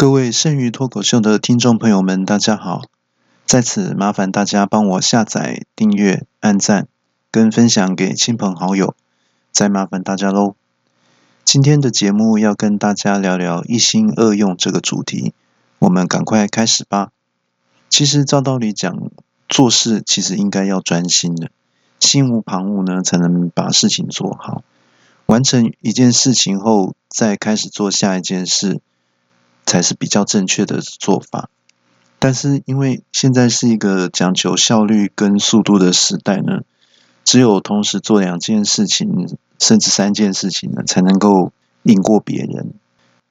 各位剩余脱口秀的听众朋友们，大家好！在此麻烦大家帮我下载、订阅、按赞，跟分享给亲朋好友，再麻烦大家喽。今天的节目要跟大家聊聊一心二用这个主题，我们赶快开始吧。其实照道理讲，做事其实应该要专心的，心无旁骛呢，才能把事情做好。完成一件事情后，再开始做下一件事。才是比较正确的做法，但是因为现在是一个讲求效率跟速度的时代呢，只有同时做两件事情，甚至三件事情呢，才能够赢过别人。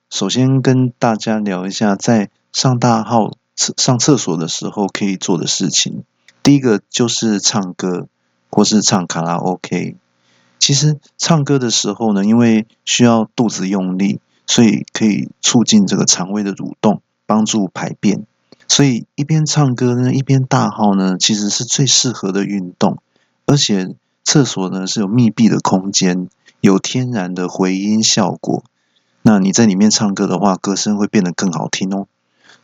首先跟大家聊一下，在上大号上厕所的时候可以做的事情。第一个就是唱歌，或是唱卡拉 OK。其实唱歌的时候呢，因为需要肚子用力。所以可以促进这个肠胃的蠕动，帮助排便。所以一边唱歌呢，一边大号呢，其实是最适合的运动。而且厕所呢是有密闭的空间，有天然的回音效果。那你在里面唱歌的话，歌声会变得更好听哦。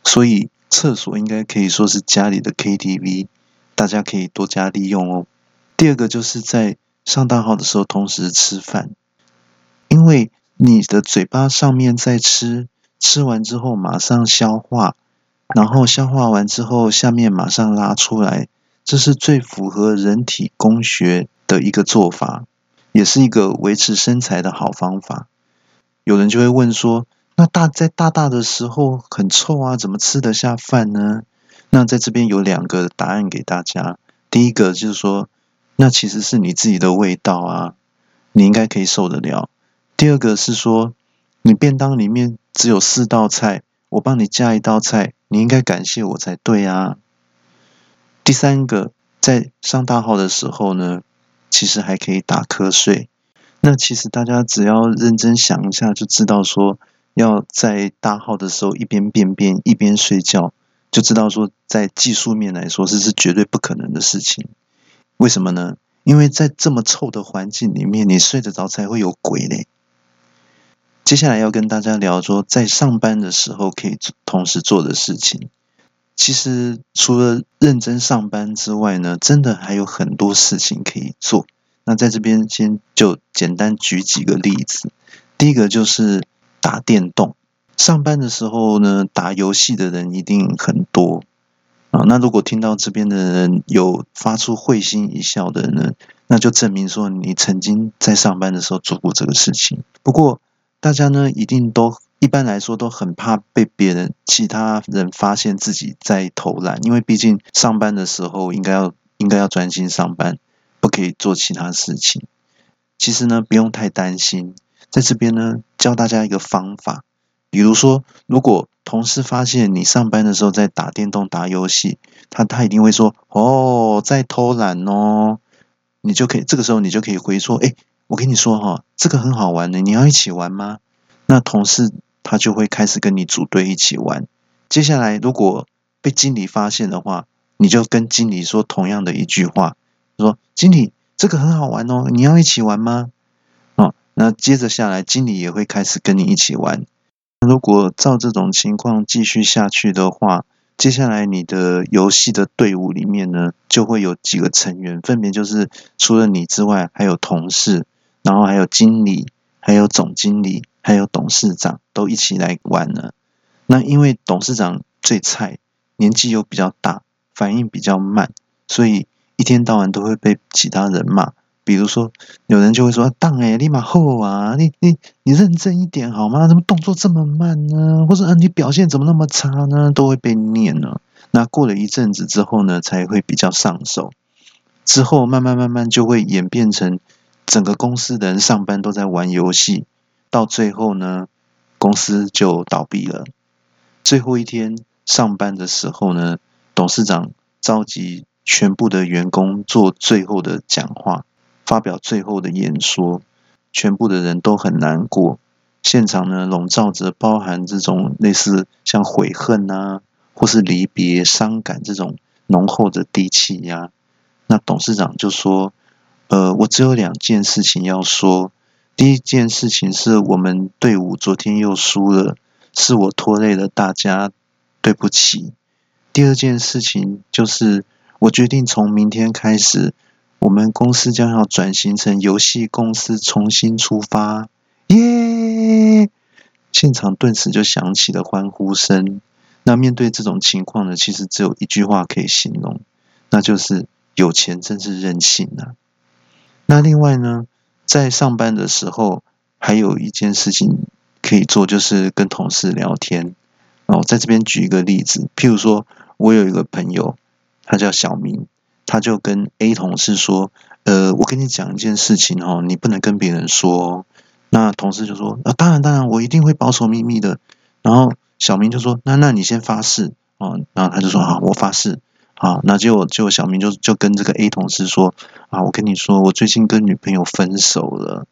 所以厕所应该可以说是家里的 KTV，大家可以多加利用哦。第二个就是在上大号的时候同时吃饭，因为。你的嘴巴上面在吃，吃完之后马上消化，然后消化完之后下面马上拉出来，这是最符合人体工学的一个做法，也是一个维持身材的好方法。有人就会问说，那大在大大的时候很臭啊，怎么吃得下饭呢？那在这边有两个答案给大家。第一个就是说，那其实是你自己的味道啊，你应该可以受得了。第二个是说，你便当里面只有四道菜，我帮你加一道菜，你应该感谢我才对啊。第三个，在上大号的时候呢，其实还可以打瞌睡。那其实大家只要认真想一下，就知道说，要在大号的时候一边便便一边睡觉，就知道说，在技术面来说，这是绝对不可能的事情。为什么呢？因为在这么臭的环境里面，你睡得着才会有鬼嘞。接下来要跟大家聊说，在上班的时候可以同时做的事情。其实除了认真上班之外呢，真的还有很多事情可以做。那在这边先就简单举几个例子。第一个就是打电动。上班的时候呢，打游戏的人一定很多啊。那如果听到这边的人有发出会心一笑的呢，那就证明说你曾经在上班的时候做过这个事情。不过，大家呢一定都一般来说都很怕被别人其他人发现自己在偷懒，因为毕竟上班的时候应该要应该要专心上班，不可以做其他事情。其实呢不用太担心，在这边呢教大家一个方法，比如说如果同事发现你上班的时候在打电动打游戏，他他一定会说哦在偷懒哦，你就可以这个时候你就可以回说哎。我跟你说哈，这个很好玩的，你要一起玩吗？那同事他就会开始跟你组队一起玩。接下来如果被经理发现的话，你就跟经理说同样的一句话，说经理这个很好玩哦，你要一起玩吗？哦，那接着下来经理也会开始跟你一起玩。如果照这种情况继续下去的话，接下来你的游戏的队伍里面呢，就会有几个成员，分别就是除了你之外，还有同事，然后还有经理，还有总经理，还有董事长，都一起来玩了。那因为董事长最菜，年纪又比较大，反应比较慢，所以一天到晚都会被其他人骂。比如说，有人就会说：“当哎，立马后啊，你你你认真一点好吗？怎么动作这么慢呢？或者，嗯，你表现怎么那么差呢？”都会被念呢。那过了一阵子之后呢，才会比较上手。之后慢慢慢慢就会演变成整个公司的人上班都在玩游戏，到最后呢，公司就倒闭了。最后一天上班的时候呢，董事长召集全部的员工做最后的讲话。发表最后的演说，全部的人都很难过。现场呢，笼罩着包含这种类似像悔恨啊，或是离别、伤感这种浓厚的低气压。那董事长就说：“呃，我只有两件事情要说。第一件事情是我们队伍昨天又输了，是我拖累了大家，对不起。第二件事情就是，我决定从明天开始，我们公司将要转型成游戏公司，重新出发，耶！现场顿时就响起了欢呼声。那面对这种情况呢，其实只有一句话可以形容，那就是有钱真是任性啊。那另外呢，在上班的时候，还有一件事情可以做，就是跟同事聊天。哦，在这边举一个例子，譬如说，我有一个朋友，他叫小明，他就跟 A 同事说：“呃，我跟你讲一件事情哦，你不能跟别人说。”那同事就说：“啊，当然，当然，我一定会保守秘密的。”然后小明就说：“那那你先发誓啊。”然后他就说：“好，我发誓。”啊，那结果结果小明就就跟这个 A 同事说：“啊，我跟你说，我最近跟女朋友分手了。”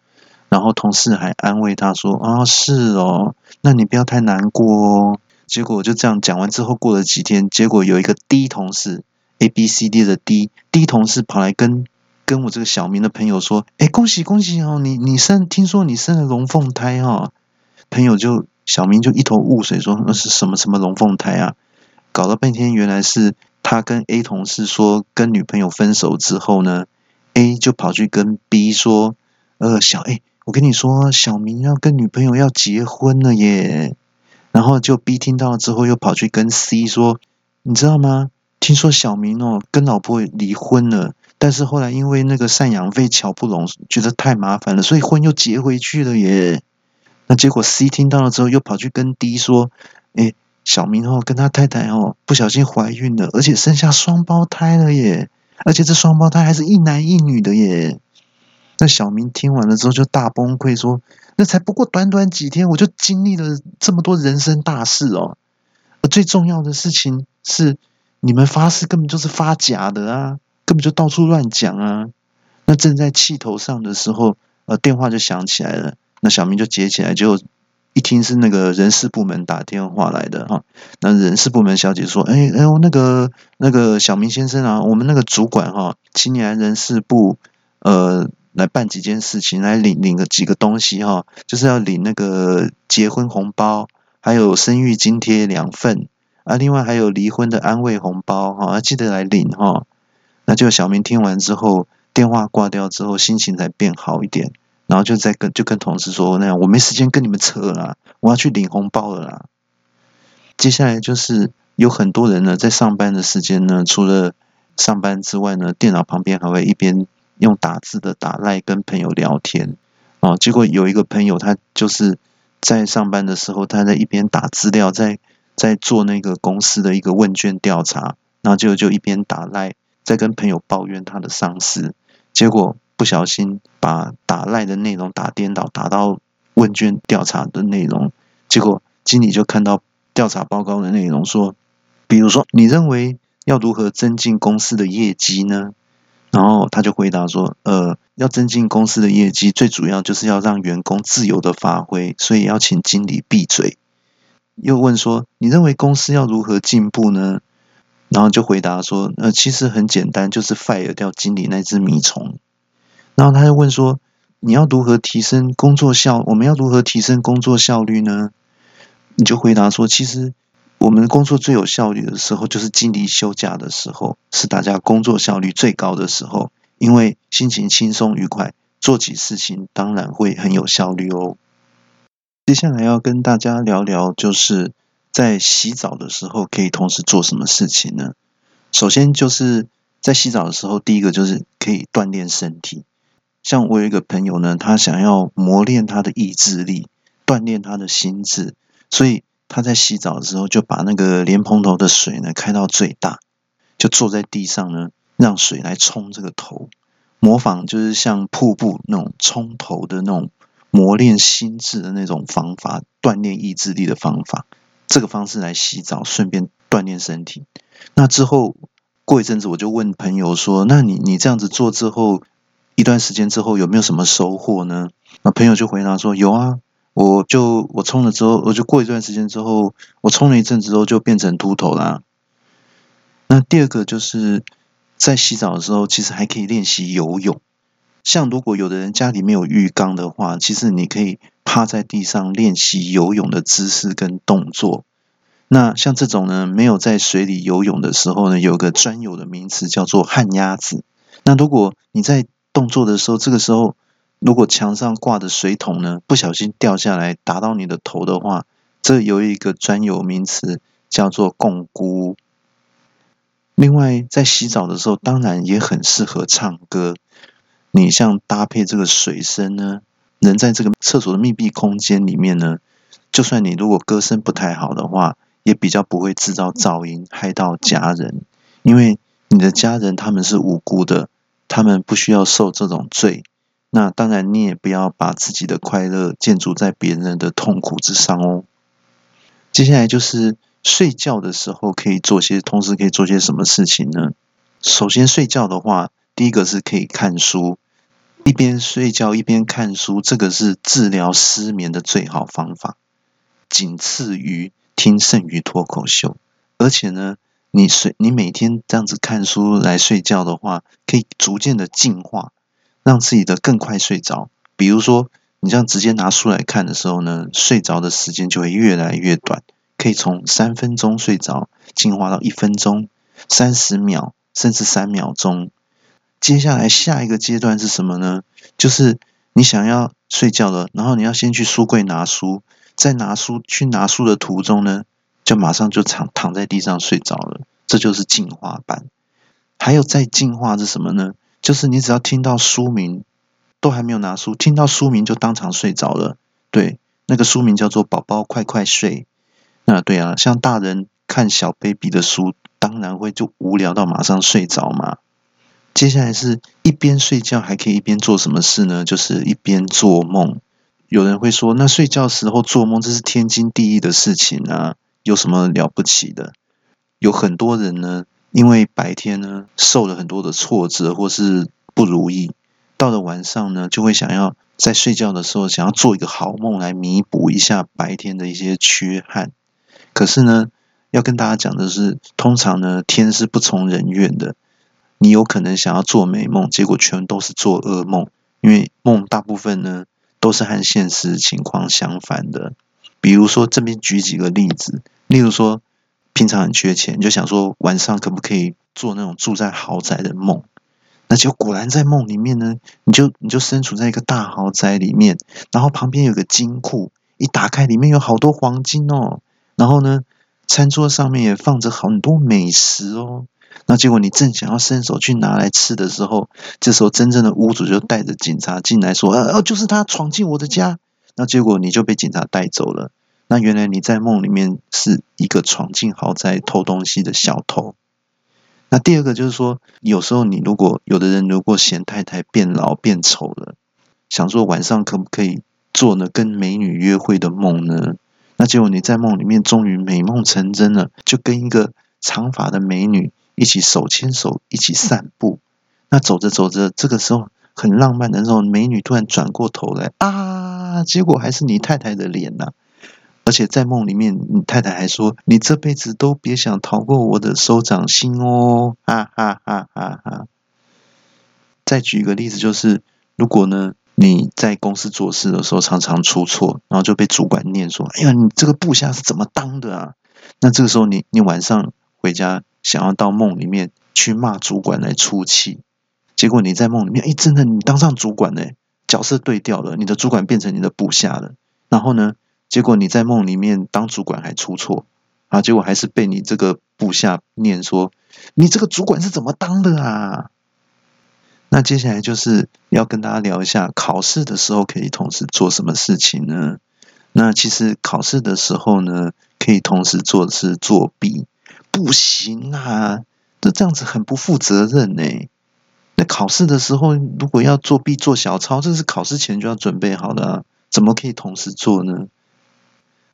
然后同事还安慰他说：“啊，是哦，那你不要太难过哦。”结果就这样讲完之后，过了几天，结果有一个 D 同事，A B C D 的 D，D 同事跑来跟跟我这个小明的朋友说：“哎，恭喜恭喜哦，你你生听说你生了龙凤胎哈？”朋友就小明就一头雾水说：“那是什么什么龙凤胎啊？”搞了半天，原来是他跟 A 同事说跟女朋友分手之后呢，A 就跑去跟 B 说：“呃，小 A，我跟你说，小明要跟女朋友要结婚了耶。”然后就 B 听到了之后，又跑去跟 C 说：“你知道吗？听说小明哦跟老婆离婚了，但是后来因为那个赡养费瞧不拢，觉得太麻烦了，所以婚又结回去了耶。”那结果 C 听到了之后，又跑去跟 D 说：“哎，小明哦跟他太太哦不小心怀孕了，而且生下双胞胎了耶，而且这双胞胎还是一男一女的耶。”那小明听完了之后就大崩溃说。那才不过短短几天，我就经历了这么多人生大事哦。而最重要的事情是，你们发誓根本就是发假的啊，根本就到处乱讲啊。那正在气头上的时候，呃，电话就响起来了。那小明就接起来，就一听是那个人事部门打电话来的哈。那人事部门小姐说：“哎哎呦，那个那个小明先生啊，我们那个主管哈，请你来人事部，呃。”来办几件事情，来领领个几个东西哈，就是要领那个结婚红包，还有生育津贴两份啊，另外还有离婚的安慰红包哈，记得来领哈。那就小明听完之后，电话挂掉之后，心情才变好一点，然后就在跟就跟同事说那样，我没时间跟你们扯了，我要去领红包了啦。接下来就是有很多人呢，在上班的时间呢，除了上班之外呢，电脑旁边还会一边。用打字的打赖跟朋友聊天哦，结果有一个朋友他就是在上班的时候，他在一边打资料，在在做那个公司的一个问卷调查，然后就就一边打赖，在跟朋友抱怨他的上司，结果不小心把打赖的内容打颠倒，打到问卷调查的内容，结果经理就看到调查报告的内容说，比如说你认为要如何增进公司的业绩呢？然后他就回答说：“呃，要增进公司的业绩，最主要就是要让员工自由的发挥，所以要请经理闭嘴。”又问说：“你认为公司要如何进步呢？”然后就回答说：“呃，其实很简单，就是 fire 掉经理那只米虫。”然后他又问说：“你要如何提升工作效？我们要如何提升工作效率呢？”你就回答说：“其实。”我们工作最有效率的时候，就是经理休假的时候，是大家工作效率最高的时候，因为心情轻松愉快，做起事情当然会很有效率哦。接下来要跟大家聊聊，就是在洗澡的时候可以同时做什么事情呢？首先就是在洗澡的时候，第一个就是可以锻炼身体。像我有一个朋友呢，他想要磨练他的意志力，锻炼他的心智，所以。他在洗澡的时候，就把那个莲蓬头的水呢开到最大，就坐在地上呢，让水来冲这个头，模仿就是像瀑布那种冲头的那种磨练心智的那种方法，锻炼意志力的方法。这个方式来洗澡，顺便锻炼身体。那之后过一阵子，我就问朋友说：“那你你这样子做之后，一段时间之后有没有什么收获呢？”那朋友就回答说：“有啊。”我就我冲了之后，我就过一段时间之后，我冲了一阵之后就变成秃头啦。那第二个就是在洗澡的时候，其实还可以练习游泳。像如果有的人家里没有浴缸的话，其实你可以趴在地上练习游泳的姿势跟动作。那像这种呢，没有在水里游泳的时候呢，有个专有的名词叫做旱鸭子。那如果你在动作的时候，这个时候如果墙上挂的水桶呢，不小心掉下来打到你的头的话，这有一个专有名词叫做共估。另外，在洗澡的时候，当然也很适合唱歌。你像搭配这个水声呢，人在这个厕所的密闭空间里面呢，就算你如果歌声不太好的话，也比较不会制造噪音害到家人，因为你的家人他们是无辜的，他们不需要受这种罪。那当然，你也不要把自己的快乐建筑在别人的痛苦之上哦。接下来就是睡觉的时候可以做些，同时可以做些什么事情呢？首先睡觉的话，第一个是可以看书，一边睡觉一边看书，这个是治疗失眠的最好方法，仅次于。听剩余脱口秀，而且呢，你睡你每天这样子看书来睡觉的话，可以逐渐的进化，让自己的更快睡着。比如说，你这样直接拿书来看的时候呢，睡着的时间就会越来越短，可以从三分钟睡着进化到一分钟、三十秒，甚至三秒钟。接下来下一个阶段是什么呢？就是你想要睡觉了，然后你要先去书柜拿书。在拿书去拿书的途中呢，就马上就躺躺在地上睡着了。这就是进化版。还有再进化是什么呢？就是你只要听到书名，都还没有拿书，听到书名就当场睡着了。对，那个书名叫做《宝宝快快睡》。那对啊，像大人看小 baby 的书，当然会就无聊到马上睡着嘛。接下来是一边睡觉还可以一边做什么事呢？就是一边做梦。有人会说，那睡觉时候做梦，这是天经地义的事情啊，有什么了不起的？有很多人呢，因为白天呢受了很多的挫折或是不如意，到了晚上呢，就会想要在睡觉的时候想要做一个好梦来弥补一下白天的一些缺憾。可是呢，要跟大家讲的是，通常呢，天是不从人愿的，你有可能想要做美梦，结果全都是做噩梦，因为梦大部分呢。都是和现实情况相反的。比如说，这边举几个例子，例如说，平常很缺钱，就想说晚上可不可以做那种住在豪宅的梦？那就果然在梦里面呢，你就你就身处在一个大豪宅里面，然后旁边有个金库，一打开里面有好多黄金哦，然后呢，餐桌上面也放着很多美食哦。那结果你正想要伸手去拿来吃的时候，这时候真正的屋主就带着警察进来，说：“呃，就是他闯进我的家。”那结果你就被警察带走了。那原来你在梦里面是一个闯进豪宅偷东西的小偷。那第二个就是说，有时候你如果有的人如果嫌太太变老变丑了，想说晚上可不可以做呢跟美女约会的梦呢？那结果你在梦里面终于美梦成真了，就跟一个长发的美女。一起手牵手一起散步，那走着走着，这个时候很浪漫的时候，美女突然转过头来啊，结果还是你太太的脸呐！而且在梦里面，你太太还说：“你这辈子都别想逃过我的手掌心哦！”哈哈哈哈哈。再举一个例子，就是如果呢你在公司做事的时候常常出错，然后就被主管念说：“哎呀，你这个部下是怎么当的啊？”那这个时候你你晚上回家。想要到梦里面去骂主管来出气，结果你在梦里面，哎，真的你当上主管呢，角色对调了，你的主管变成你的部下了。然后呢，结果你在梦里面当主管还出错啊，结果还是被你这个部下念说，你这个主管是怎么当的啊？那接下来就是要跟大家聊一下，考试的时候可以同时做什么事情呢？那其实考试的时候呢，可以同时做的是作弊。不行啊，这这样子很不负责任呢。那考试的时候，如果要作弊做小抄，这是考试前就要准备好的啊，怎么可以同时做呢？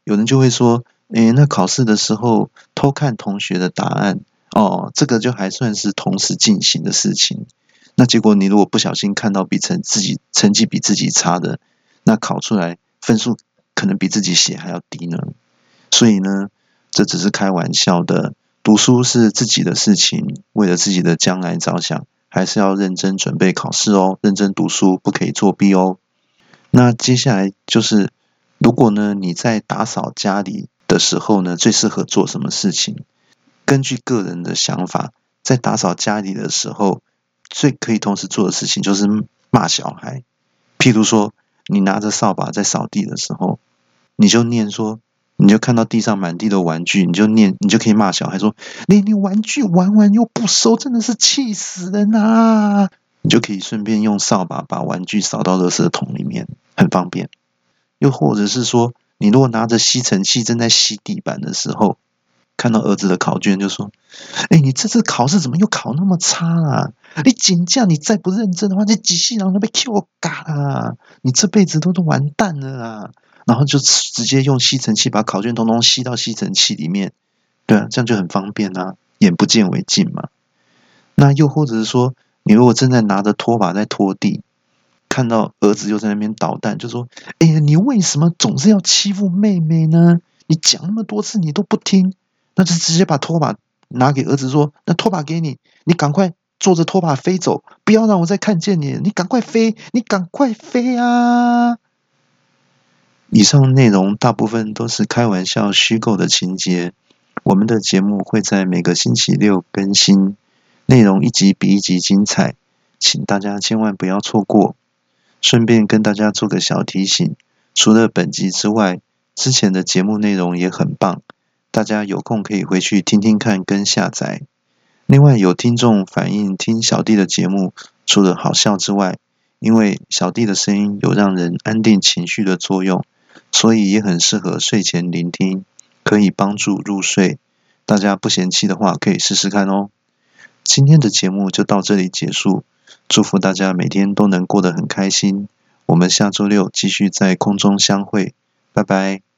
有人就会说，诶，那考试的时候偷看同学的答案，哦，这个就还算是同时进行的事情。那结果你如果不小心看到比成自己成绩比自己差的，那考出来分数可能比自己写还要低呢。所以呢，这只是开玩笑的。读书是自己的事情，为了自己的将来着想，还是要认真准备考试哦，认真读书，不可以作弊哦。那接下来就是如果呢你在打扫家里的时候呢，最适合做什么事情？根据个人的想法，在打扫家里的时候，最可以同时做的事情就是骂小孩。譬如说，你拿着扫把在扫地的时候，你就念说，你就看到地上满地的玩具，你就念，你就可以骂小孩说：“你你玩具玩完又不收，真的是气死人啊！”你就可以顺便用扫把把玩具扫到垃圾桶里面，很方便。又或者是说，你如果拿着吸尘器正在吸地板的时候，看到儿子的考卷就说：“哎，你这次考试怎么又考那么差啊？你紧张，你再不认真的话，这机器人都被 Q 嘎了，你这辈子都都完蛋了啊！”然后就直接用吸尘器把考卷通通吸到吸尘器里面，对啊，这样就很方便啊，眼不见为净嘛。那又或者是说，你如果正在拿着拖把在拖地。看到儿子又在那边捣蛋，就说：“哎呀，你为什么总是要欺负妹妹呢？你讲那么多次你都不听，那就直接把拖把拿给儿子说：‘那拖把给你，你赶快坐着拖把飞走，不要让我再看见你。你赶快飞，你赶快飞啊！’”以上内容大部分都是开玩笑、虚构的情节。我们的节目会在每个星期六更新，内容一集比一集精彩，请大家千万不要错过。顺便跟大家做个小提醒，除了本集之外，之前的节目内容也很棒，大家有空可以回去听听看跟下载。另外有听众反映听小弟的节目，除了好笑之外，因为小弟的声音有让人安定情绪的作用，所以也很适合睡前聆听，可以帮助入睡。大家不嫌弃的话，可以试试看哦。今天的节目就到这里结束。祝福大家每天都能过得很开心。我们下周六继续在空中相会，拜拜。